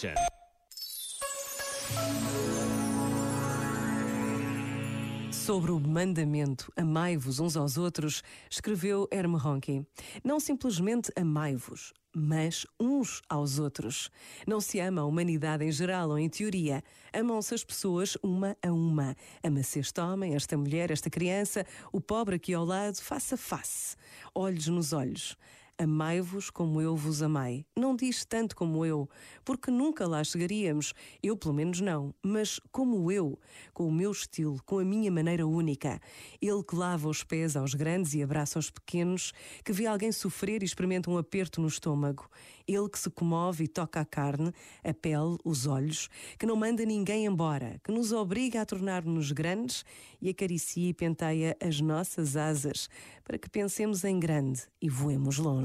Kitchen. Sobre o mandamento amai-vos uns aos outros, escreveu Herme Ronchi. Não simplesmente amai-vos, mas uns aos outros. Não se ama a humanidade em geral ou em teoria. Amam-se as pessoas uma a uma. Ama-se este homem, esta mulher, esta criança, o pobre aqui ao lado, face a face, olhos nos olhos. Amai-vos como eu vos amei. Não diz tanto como eu, porque nunca lá chegaríamos. Eu, pelo menos, não. Mas como eu, com o meu estilo, com a minha maneira única. Ele que lava os pés aos grandes e abraça os pequenos, que vê alguém sofrer e experimenta um aperto no estômago. Ele que se comove e toca a carne, a pele, os olhos, que não manda ninguém embora, que nos obriga a tornar-nos grandes e acaricia e penteia as nossas asas para que pensemos em grande e voemos